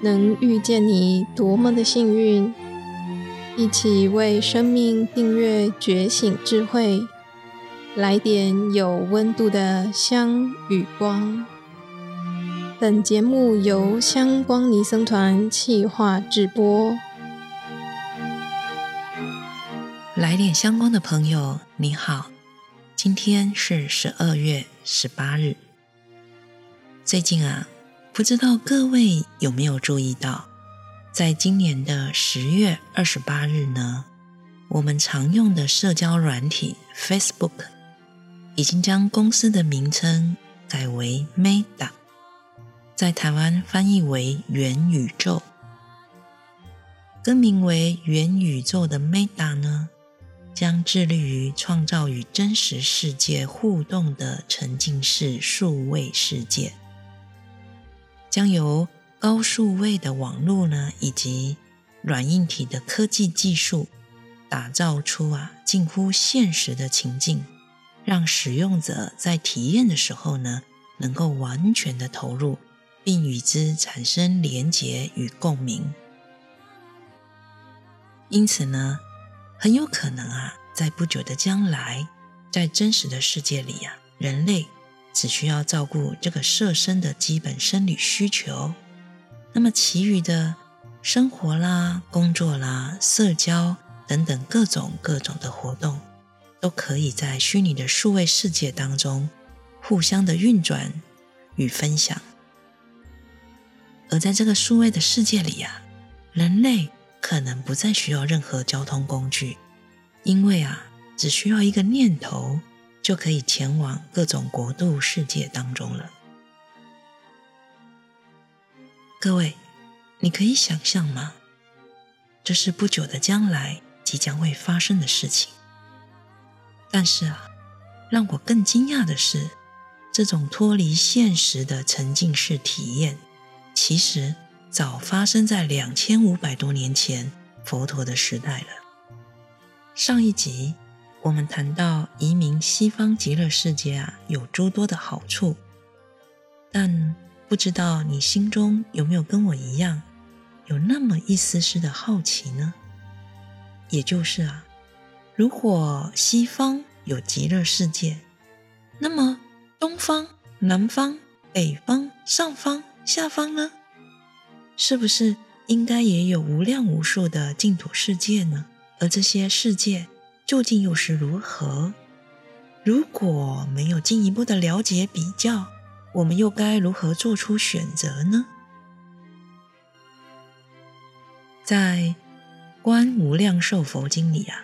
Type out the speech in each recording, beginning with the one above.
能遇见你多么的幸运！一起为生命订阅觉醒智慧，来点有温度的香与光。本节目由香光尼僧团企划制播。来点香光的朋友，你好，今天是十二月十八日。最近啊。不知道各位有没有注意到，在今年的十月二十八日呢，我们常用的社交软体 Facebook 已经将公司的名称改为 Meta，在台湾翻译为元宇宙。更名为元宇宙的 Meta 呢，将致力于创造与真实世界互动的沉浸式数位世界。将由高数位的网络呢，以及软硬体的科技技术，打造出啊近乎现实的情境，让使用者在体验的时候呢，能够完全的投入，并与之产生连结与共鸣。因此呢，很有可能啊，在不久的将来，在真实的世界里啊，人类。只需要照顾这个设身的基本生理需求，那么其余的生活啦、工作啦、社交等等各种各种的活动，都可以在虚拟的数位世界当中互相的运转与分享。而在这个数位的世界里呀，人类可能不再需要任何交通工具，因为啊，只需要一个念头。就可以前往各种国度世界当中了。各位，你可以想象吗？这是不久的将来即将会发生的事情。但是啊，让我更惊讶的是，这种脱离现实的沉浸式体验，其实早发生在两千五百多年前佛陀的时代了。上一集。我们谈到移民西方极乐世界啊，有诸多的好处，但不知道你心中有没有跟我一样，有那么一丝丝的好奇呢？也就是啊，如果西方有极乐世界，那么东方、南方、北方、上方、下方呢？是不是应该也有无量无数的净土世界呢？而这些世界。究竟又是如何？如果没有进一步的了解比较，我们又该如何做出选择呢？在《观无量寿佛经》里啊，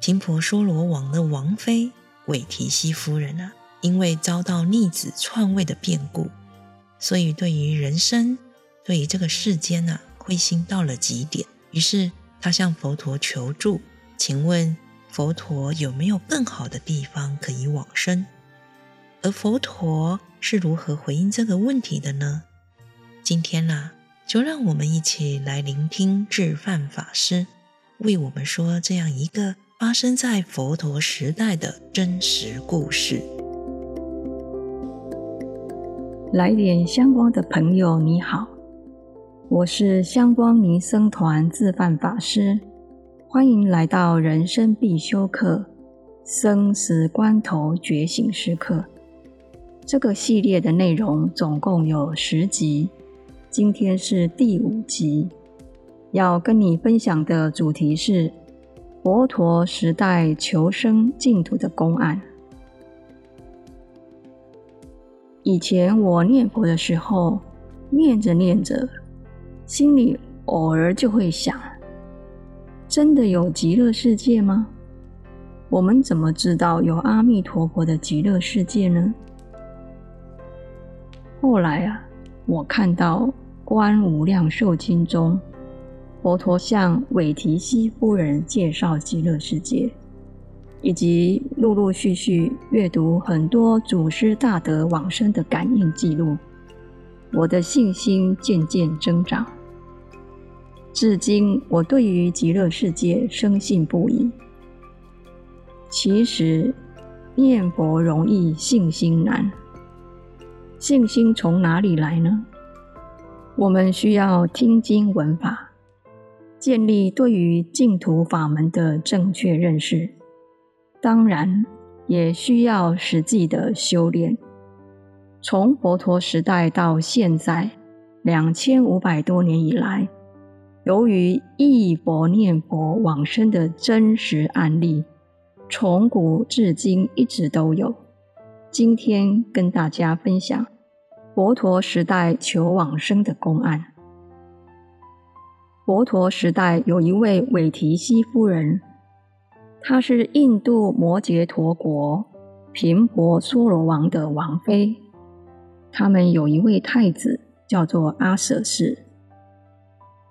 频婆娑罗王的王妃韦提希夫人啊，因为遭到逆子篡位的变故，所以对于人生、对于这个世间啊，灰心到了极点。于是她向佛陀求助。请问佛陀有没有更好的地方可以往生？而佛陀是如何回应这个问题的呢？今天呢，就让我们一起来聆听智范法师为我们说这样一个发生在佛陀时代的真实故事。来点香光的朋友，你好，我是香光尼僧团智范法师。欢迎来到人生必修课——生死关头觉醒时刻。这个系列的内容总共有十集，今天是第五集。要跟你分享的主题是佛陀时代求生净土的公案。以前我念佛的时候，念着念着，心里偶尔就会想。真的有极乐世界吗？我们怎么知道有阿弥陀佛的极乐世界呢？后来啊，我看到《观无量寿经》中，佛陀向韦提希夫人介绍极乐世界，以及陆陆续续阅读很多祖师大德往生的感应记录，我的信心渐渐增长。至今，我对于极乐世界深信不疑。其实，念佛容易，信心难。信心从哪里来呢？我们需要听经闻法，建立对于净土法门的正确认识。当然，也需要实际的修炼。从佛陀时代到现在两千五百多年以来，由于忆佛念佛往生的真实案例，从古至今一直都有。今天跟大家分享佛陀时代求往生的公案。佛陀时代有一位韦提希夫人，她是印度摩羯陀国频婆娑罗王的王妃。他们有一位太子，叫做阿舍世。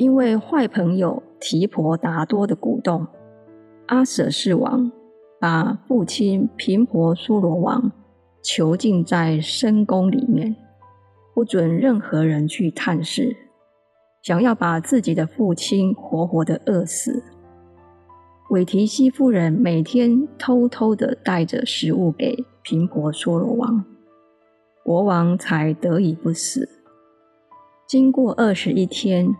因为坏朋友提婆达多的鼓动，阿舍氏王把父亲频婆娑罗王囚禁在深宫里面，不准任何人去探视，想要把自己的父亲活活的饿死。韦提希夫人每天偷偷的带着食物给频婆娑罗王。国王才得以不死。经过二十一天，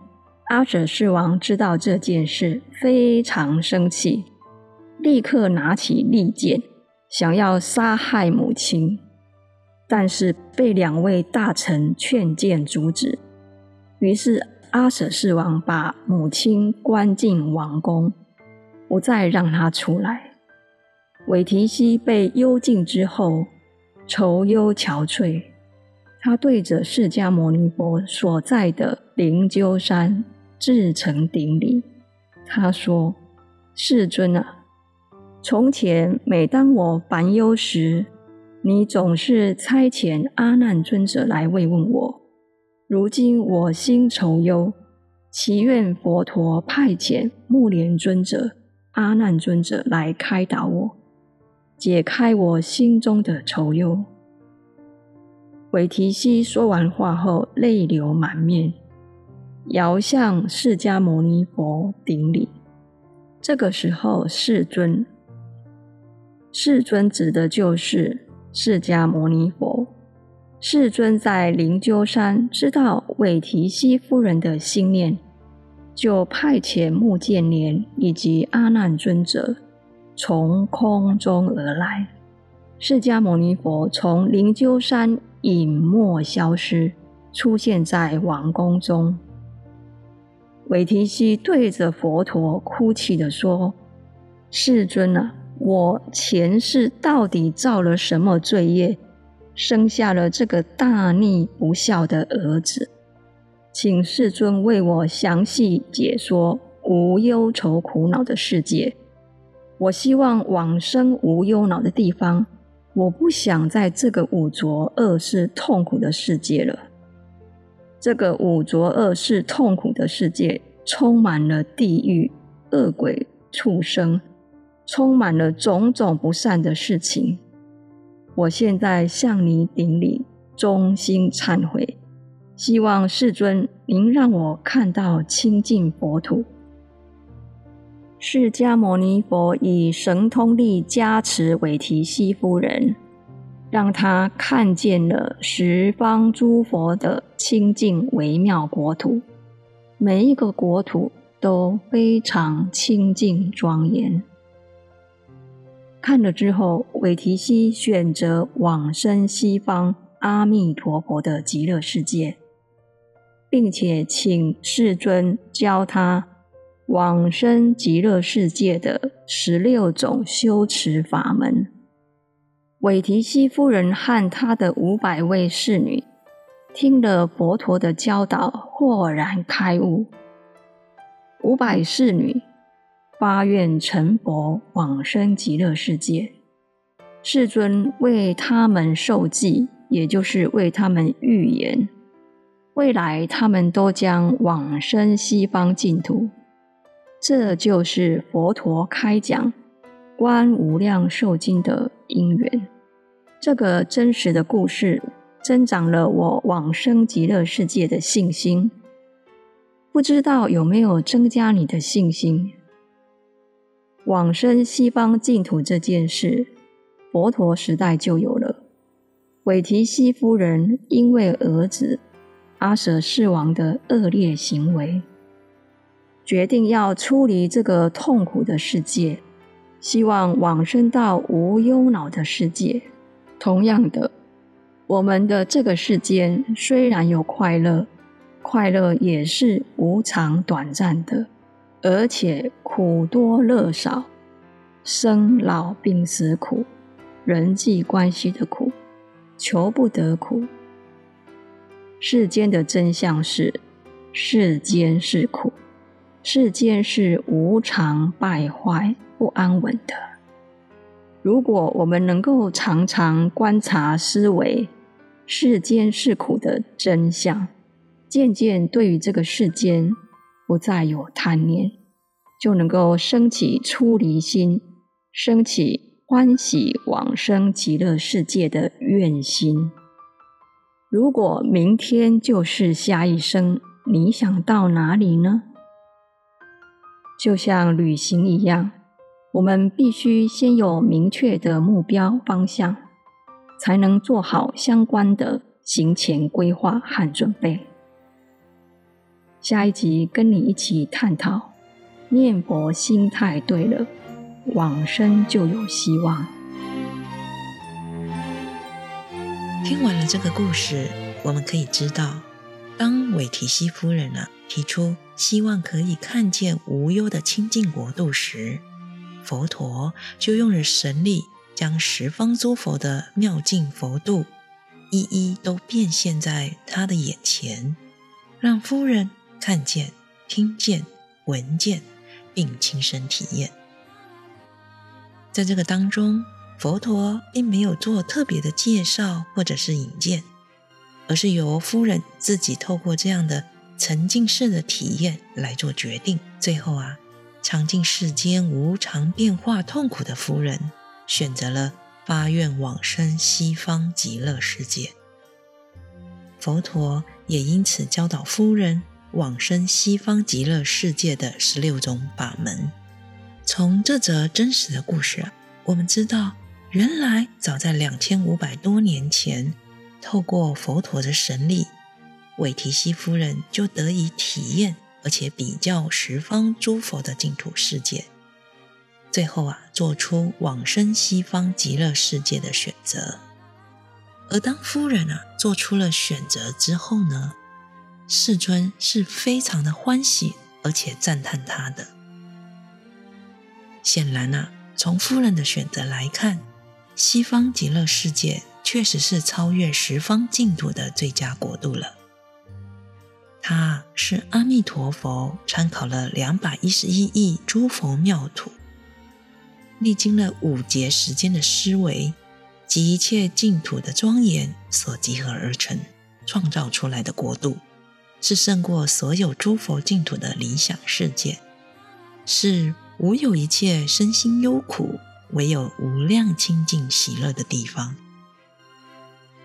阿舍世王知道这件事，非常生气，立刻拿起利剑，想要杀害母亲，但是被两位大臣劝谏阻止。于是阿舍世王把母亲关进王宫，不再让她出来。韦提希被幽禁之后。愁忧憔悴，他对着释迦牟尼佛所在的灵鹫山至诚顶礼。他说：“世尊啊，从前每当我烦忧时，你总是差遣阿难尊者来慰问我。如今我心愁忧，祈愿佛陀派遣目连尊者、阿难尊者来开导我。”解开我心中的愁忧。韦提希说完话后，泪流满面，遥向释迦牟尼佛顶礼。这个时候，世尊，世尊指的就是释迦牟尼佛。世尊在灵鹫山知道韦提希夫人的心念，就派遣目犍连以及阿难尊者。从空中而来，释迦牟尼佛从灵鹫山隐没消失，出现在王宫中。韦提希对着佛陀哭泣的说：“世尊啊，我前世到底造了什么罪业，生下了这个大逆不孝的儿子？请世尊为我详细解说无忧愁苦恼的世界。”我希望往生无忧恼的地方，我不想在这个五浊恶世痛苦的世界了。这个五浊恶世痛苦的世界，充满了地狱、恶鬼、畜生，充满了种种不善的事情。我现在向你顶礼，衷心忏悔，希望世尊您让我看到清净佛土。释迦牟尼佛以神通力加持韦提希夫人，让他看见了十方诸佛的清净微妙国土，每一个国土都非常清净庄严。看了之后，韦提希选择往生西方阿弥陀佛的极乐世界，并且请世尊教他。往生极乐世界的十六种修持法门，韦提希夫人和她的五百位侍女听了佛陀的教导，豁然开悟。五百侍女发愿成佛，往生极乐世界。世尊为他们受记，也就是为他们预言，未来他们都将往生西方净土。这就是佛陀开讲《观无量寿经》的因缘。这个真实的故事增长了我往生极乐世界的信心。不知道有没有增加你的信心？往生西方净土这件事，佛陀时代就有了。韦提希夫人因为儿子阿舍世王的恶劣行为，决定要出离这个痛苦的世界，希望往生到无忧恼的世界。同样的，我们的这个世间虽然有快乐，快乐也是无常短暂的，而且苦多乐少，生老病死苦，人际关系的苦，求不得苦。世间的真相是，世间是苦，世间是无常、败坏、不安稳的。如果我们能够常常观察、思维世间是苦的真相，渐渐对于这个世间不再有贪念，就能够升起出离心，升起欢喜往生极乐世界的愿心。如果明天就是下一生，你想到哪里呢？就像旅行一样，我们必须先有明确的目标方向，才能做好相关的行前规划和准备。下一集跟你一起探讨：念佛心态对了，往生就有希望。听完了这个故事，我们可以知道，当韦提希夫人啊提出希望可以看见无忧的清净国度时，佛陀就用了神力，将十方诸佛的妙境佛度一一都变现在他的眼前，让夫人看见、听见、闻见，并亲身体验。在这个当中。佛陀并没有做特别的介绍或者是引荐，而是由夫人自己透过这样的沉浸式的体验来做决定。最后啊，尝尽世间无常变化痛苦的夫人，选择了发愿往生西方极乐世界。佛陀也因此教导夫人往生西方极乐世界的十六种法门。从这则真实的故事，我们知道。原来，早在两千五百多年前，透过佛陀的神力，韦提希夫人就得以体验，而且比较十方诸佛的净土世界，最后啊，做出往生西方极乐世界的选择。而当夫人啊做出了选择之后呢，世尊是非常的欢喜，而且赞叹他的。显然啊，从夫人的选择来看。西方极乐世界确实是超越十方净土的最佳国度了。它是阿弥陀佛参考了两百一十一亿诸佛妙土，历经了五劫时间的思维及一切净土的庄严所集合而成，创造出来的国度，是胜过所有诸佛净土的理想世界，是无有一切身心忧苦。唯有无量清净喜乐的地方。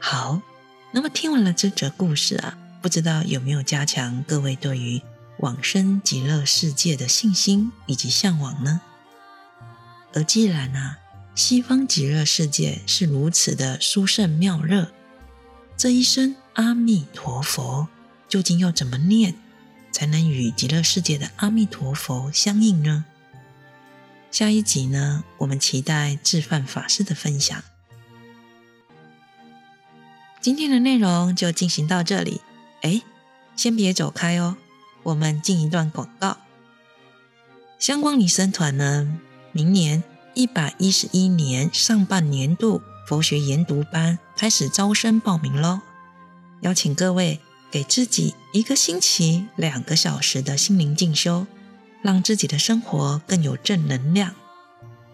好，那么听完了这则故事啊，不知道有没有加强各位对于往生极乐世界的信心以及向往呢？而既然啊，西方极乐世界是如此的殊胜妙乐，这一生阿弥陀佛究竟要怎么念，才能与极乐世界的阿弥陀佛相应呢？下一集呢，我们期待智范法师的分享。今天的内容就进行到这里。哎，先别走开哦，我们进一段广告。香光尼僧团呢，明年一百一十一年上半年度佛学研读班开始招生报名喽，邀请各位给自己一个星期两个小时的心灵进修。让自己的生活更有正能量。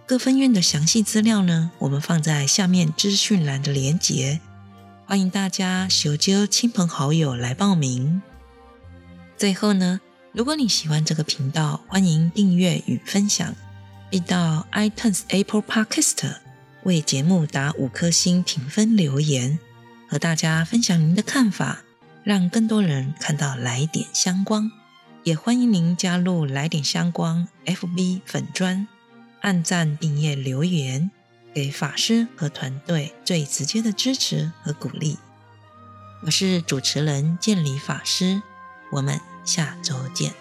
各分院的详细资料呢，我们放在下面资讯栏的连结，欢迎大家求揪亲朋好友来报名。最后呢，如果你喜欢这个频道，欢迎订阅与分享，并到 iTunes Apple Podcast 为节目打五颗星评分留言，和大家分享您的看法，让更多人看到来点香光。也欢迎您加入来点香光 FB 粉砖，按赞、订阅、留言，给法师和团队最直接的支持和鼓励。我是主持人建理法师，我们下周见。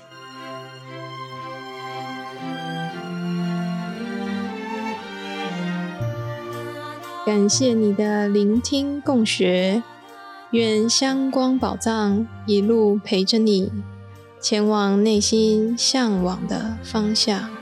感谢你的聆听共学，愿香光宝藏一路陪着你，前往内心向往的方向。